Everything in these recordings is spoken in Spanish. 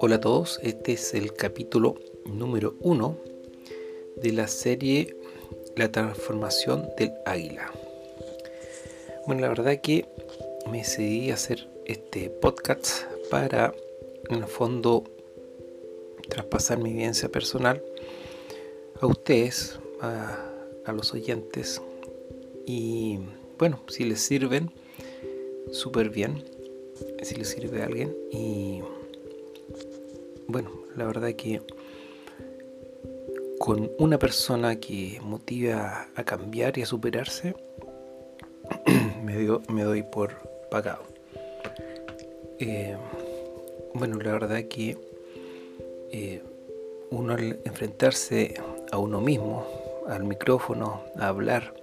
Hola a todos, este es el capítulo número uno de la serie La transformación del águila. Bueno, la verdad que me decidí a hacer este podcast para, en el fondo, traspasar mi vivencia personal a ustedes, a, a los oyentes. Y bueno, si les sirven, súper bien si le sirve a alguien y bueno la verdad que con una persona que motiva a cambiar y a superarse me, doy por pagado eh, bueno la verdad que eh, uno al enfrentarse a uno mismo al micrófono a hablar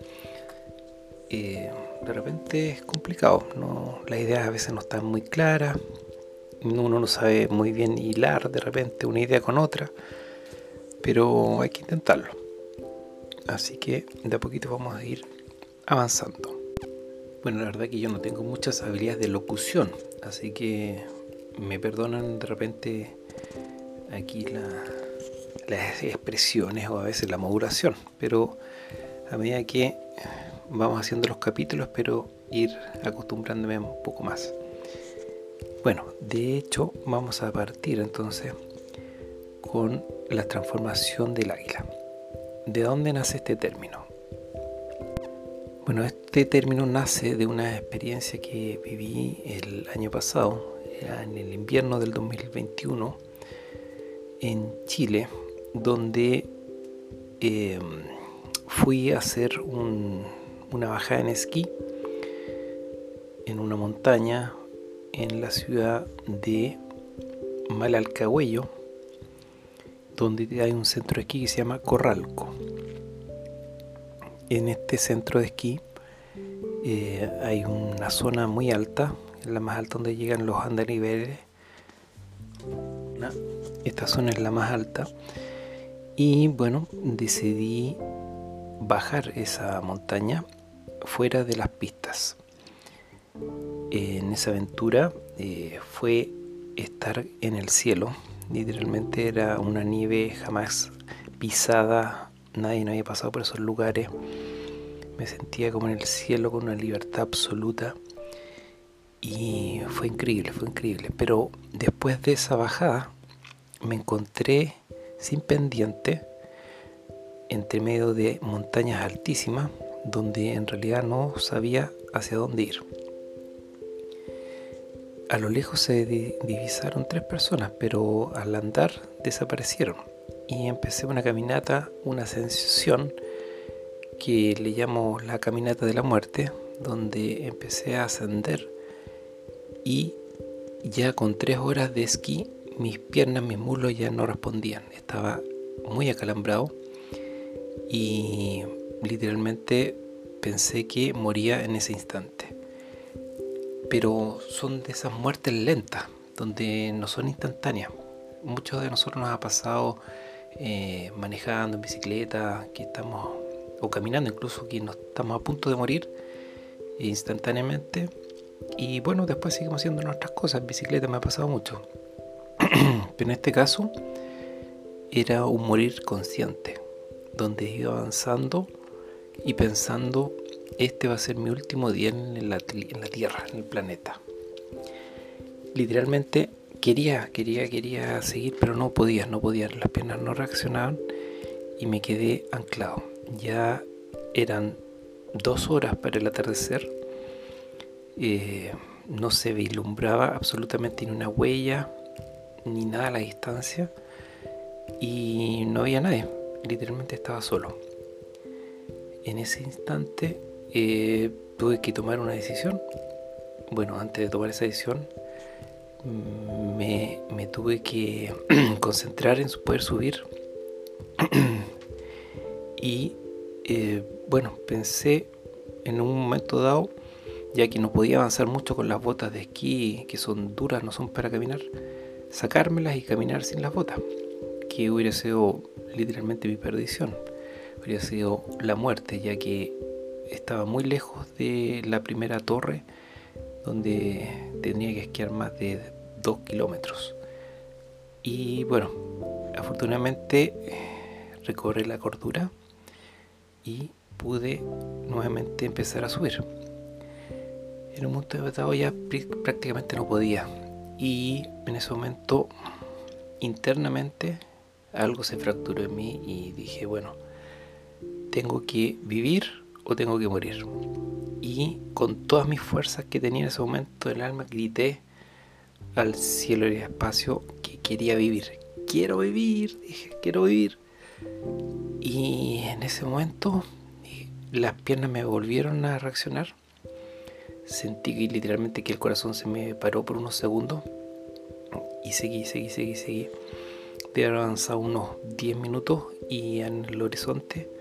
eh, de repente es complicado. ¿no? Las ideas a veces no están muy claras. Uno no sabe muy bien hilar de repente una idea con otra. Pero hay que intentarlo. Así que de a poquito vamos a ir avanzando. Bueno, la verdad que yo no tengo muchas habilidades de locución. Así que me perdonan de repente aquí las expresiones o a veces la modulación. Pero a medida que vamos haciendo los capítulos, pero ir acostumbrándome un poco más. Bueno, de hecho vamos a partir entonces con la transformación del águila. ¿De dónde nace este término? Bueno, este término nace de una experiencia que viví el año pasado, en el invierno del 2021, en Chile, donde eh, fui a hacer un, una bajada en esquí en una montaña en la ciudad de Malalcahuello, donde hay un centro de esquí que se llama Corralco. En este centro de esquí eh, hay una zona muy alta, la más alta donde llegan los andariveles. Esta zona es la más alta. Y bueno, decidí bajar esa montaña fuera de las pistas. En esa aventura eh, fue estar en el cielo. Literalmente era una nieve jamás pisada. Nadie no había pasado por esos lugares. Me sentía como en el cielo con una libertad absoluta. Y fue increíble, fue increíble. Pero después de esa bajada me encontré sin pendiente entre medio de montañas altísimas donde en realidad no sabía hacia dónde ir. A lo lejos se divisaron tres personas, pero al andar desaparecieron. Y empecé una caminata, una ascensión que le llamo la caminata de la muerte, donde empecé a ascender y ya con tres horas de esquí mis piernas, mis muslos ya no respondían. Estaba muy acalambrado y literalmente pensé que moría en ese instante. Pero son de esas muertes lentas, donde no son instantáneas. Muchos de nosotros nos ha pasado eh, manejando en bicicleta, que estamos, o caminando incluso, que nos estamos a punto de morir instantáneamente. Y bueno, después seguimos haciendo nuestras cosas. En bicicleta me ha pasado mucho. Pero en este caso era un morir consciente donde iba avanzando y pensando, este va a ser mi último día en la, Tierra, en el planeta. Literalmente quería, quería, quería seguir, pero no podía, no podía, las piernas no reaccionaban y me quedé anclado. Ya eran dos horas para el atardecer, eh, no se vislumbraba absolutamente ni una huella, ni nada a la distancia, y no había nadie literalmente estaba solo. En ese instante eh, tuve que tomar una decisión. Bueno, antes de tomar esa decisión me, tuve que concentrar en poder subir. y eh, bueno, pensé en un momento dado, ya que no podía avanzar mucho con las botas de esquí, que son duras, no son para caminar, sacármelas y caminar sin las botas, que hubiera sido literalmente mi perdición. Habría sido la muerte, ya que estaba muy lejos de la primera torre donde tenía que esquiar más de dos kilómetros. Y bueno, afortunadamente recobré la cordura y pude nuevamente empezar a subir. En un momento dado ya prácticamente no podía. Y en ese momento internamente algo se fracturó en mí y dije, bueno, tengo que vivir o tengo que morir. Y con todas mis fuerzas que tenía en ese momento el alma grité al cielo y al espacio que quería vivir. Quiero vivir, dije, quiero vivir. Y en ese momento las piernas me volvieron a reaccionar. Sentí literalmente que el corazón se me paró por unos segundos. Y seguí, seguí, seguí, seguí. De haber avanzado unos 10 minutos y en el horizonte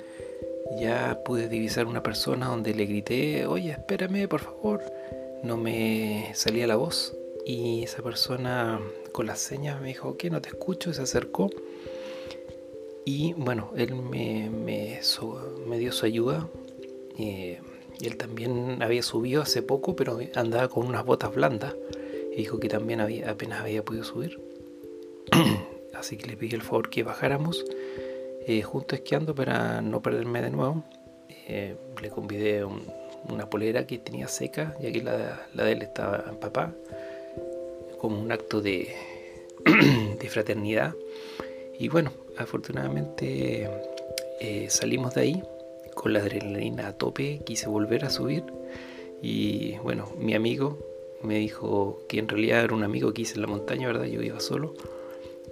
ya pude divisar una persona donde le grité, oye, espérame, por favor. No me salía la voz y esa persona con las señas me dijo, que no te escucho, y se acercó. Y bueno, él me, me, dio su ayuda. Eh, él también había subido hace poco, pero andaba con unas botas blandas. Y dijo que también había, apenas había podido subir. Así que le pedí el favor que bajáramos eh, junto esquiando para no perderme de nuevo. Eh, le convidé una polera que tenía seca, y aquí la, de él estaba empapada, como un acto de, de fraternidad. Y bueno, afortunadamente eh, salimos de ahí con la adrenalina a tope, quise volver a subir y bueno, mi amigo me dijo que en realidad era un amigo que hice en la montaña, ¿verdad? Yo iba solo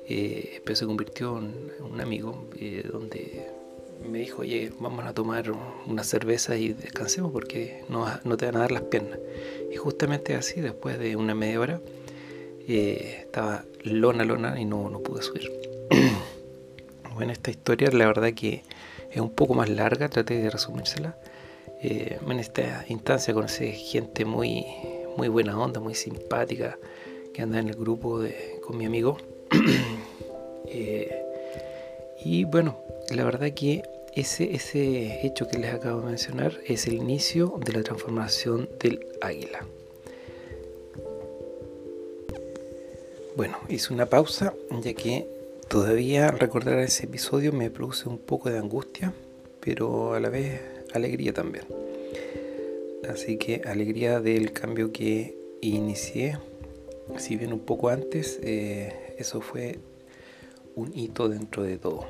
eh, pero se convirtió en un amigo eh, donde me dijo, oye, vamos a tomar una cerveza y descansemos porque no, te van a dar las piernas. Y justamente así, después de una media hora, eh, estaba lona, lona y no, no pude subir. bueno, esta historia la verdad que es un poco más larga, traté de resumírsela. en esta instancia conocí gente muy, muy buena onda, muy simpática, que anda en el grupo de, con mi amigo. Eh, y bueno, la verdad que ese, ese hecho que les acabo de mencionar es el inicio de la transformación del águila. Bueno, hice una pausa ya que todavía recordar ese episodio me produce un poco de angustia, pero a la vez alegría también. Así que alegría del cambio que inicié, si bien un poco antes, eh, eso fue un hito dentro de todo.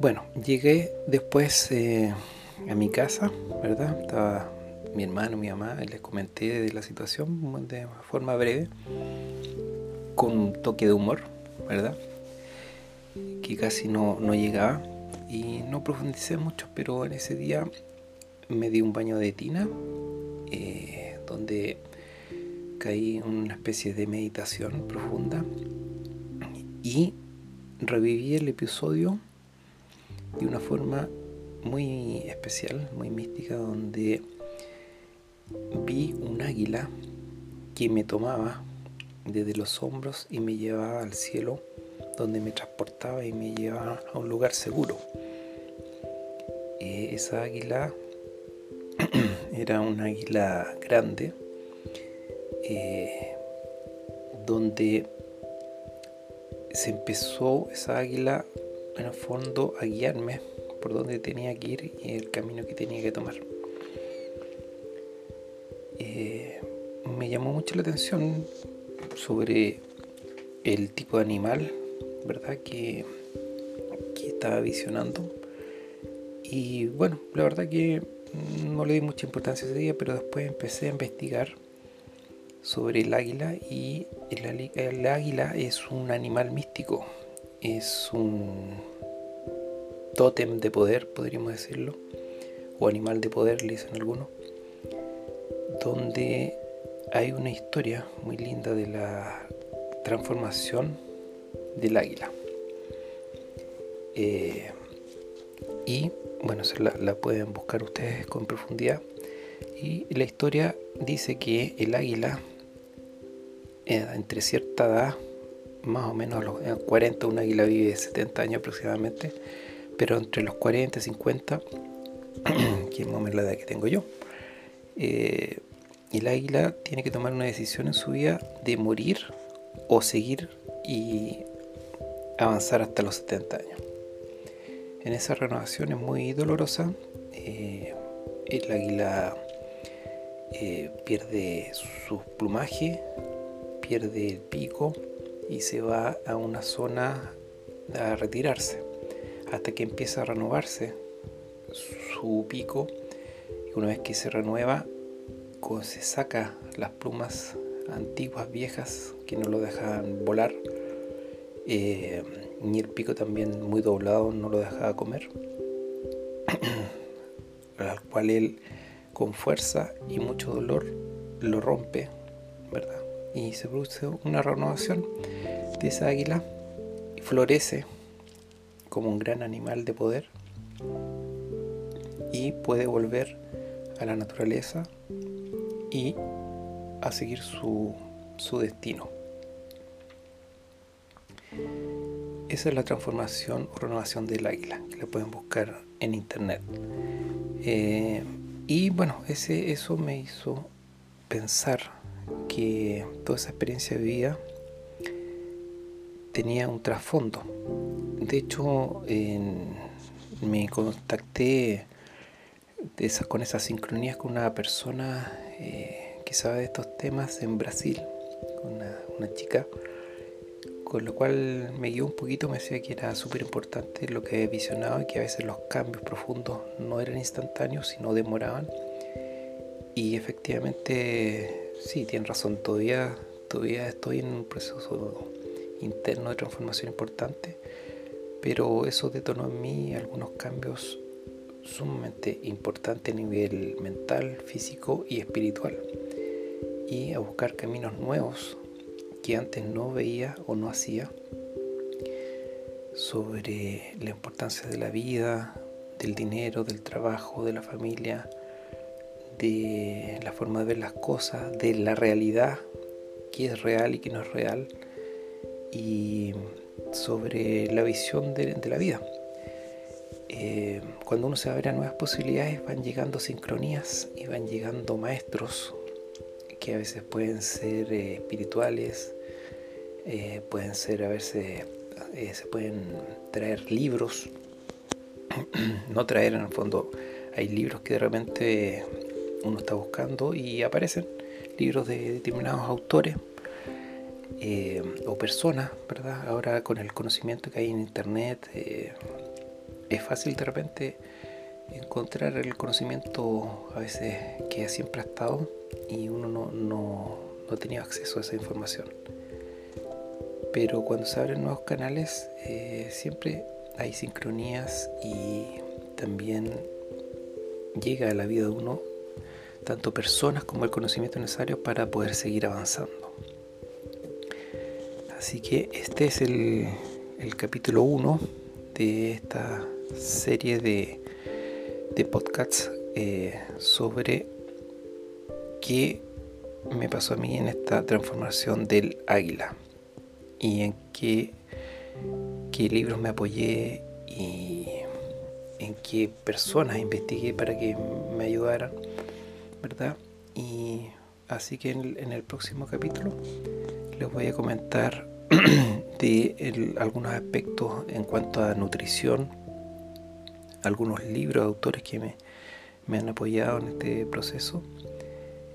Bueno, llegué después eh, a mi casa, ¿verdad? Estaba mi hermano, mi mamá, les comenté de la situación de forma breve, con un toque de humor, ¿verdad? Que casi no, llegaba y no profundicé mucho, pero en ese día me di un baño de tina, eh, donde caí en una especie de meditación profunda y reviví el episodio de una forma muy especial, muy mística, donde vi un águila que me tomaba desde los hombros y me llevaba al cielo, donde me transportaba y me llevaba a un lugar seguro. Eh, esa águila era un águila grande, eh, donde se empezó esa águila en el fondo a guiarme por donde tenía que ir y el camino que tenía que tomar. Eh, me llamó mucho la atención sobre el tipo de animal, ¿verdad? Que, que estaba visionando. Y bueno, la verdad que no le di mucha importancia ese día, pero después empecé a investigar sobre el águila y el, águila es un animal místico, es un tótem de poder, podríamos decirlo, o animal de poder, le dicen algunos, donde hay una historia muy linda de la transformación del águila. Eh, y bueno, la, la pueden buscar ustedes con profundidad. Y la historia dice que el águila eh, entre cierta edad, más o menos a los 40, un águila vive 70 años aproximadamente, pero entre los 40 y 50, que es más o la edad que tengo yo, eh, el águila tiene que tomar una decisión en su vida de morir o seguir y avanzar hasta los 70 años. En esa renovación es muy dolorosa. Eh, el águila eh, pierde su plumaje, pierde el pico y se va a una zona a retirarse hasta que empieza a renovarse su pico. Y una vez que se renueva se saca las plumas antiguas, viejas, que no lo dejan volar, eh, ni el pico también muy doblado no lo dejaba comer, al cual él con fuerza y mucho dolor lo rompe, ¿verdad? Y se produce una renovación de esa águila y florece como un gran animal de poder y puede volver a la naturaleza y a seguir su, destino. Esa es la transformación o renovación del águila, que la pueden buscar en internet. Eh, y bueno, ese, eso me hizo pensar que toda esa experiencia de vida tenía un trasfondo. De hecho, me contacté con esas sincronías con una persona eh, que sabe de estos temas en Brasil, una, una chica, con lo cual me guió un poquito, me decía que era súper importante lo que y que a veces los cambios profundos no eran instantáneos, sino demoraban. Y efectivamente, sí, tiene razón, todavía, todavía estoy en un proceso interno de transformación importante, pero eso detonó en mí algunos cambios sumamente importante a nivel mental, físico y espiritual. Y a buscar caminos nuevos que antes no veía o no hacía sobre la importancia de la vida, del dinero, del trabajo, de la familia, de la forma de ver las cosas, de la realidad, qué es real y qué no es real, y sobre la visión de, la vida. Eh, cuando uno se abre a nuevas posibilidades van llegando sincronías y van llegando maestros que a veces pueden ser eh, espirituales, eh, pueden ser a veces, se pueden traer libros, no traer en el fondo, hay libros que de repente uno está buscando y aparecen libros de determinados autores o personas, ¿verdad? Ahora con el conocimiento que hay en internet, es fácil de repente encontrar el conocimiento a veces que siempre ha estado y uno no, no, no tenido acceso a esa información. Pero cuando se abren nuevos canales eh, siempre hay sincronías y también llega a la vida de uno tanto personas como el conocimiento necesario para poder seguir avanzando. Así que este es el, el capítulo 1 de esta serie de, de podcasts eh, sobre qué me pasó a mí en esta transformación del águila y en qué, qué libros me apoyé y en qué personas investigué para que me ayudaran, ¿verdad? Y así que en el, próximo capítulo les voy a comentar de algunos aspectos en cuanto a nutrición, algunos libros, autores que me, han apoyado en este proceso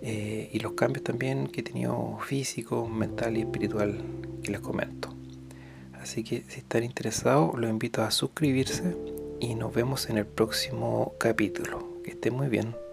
eh, y los cambios también que he tenido físico, mental y espiritual que les comento. Así que si están interesados, los invito a suscribirse y nos vemos en el próximo capítulo. Que estén muy bien.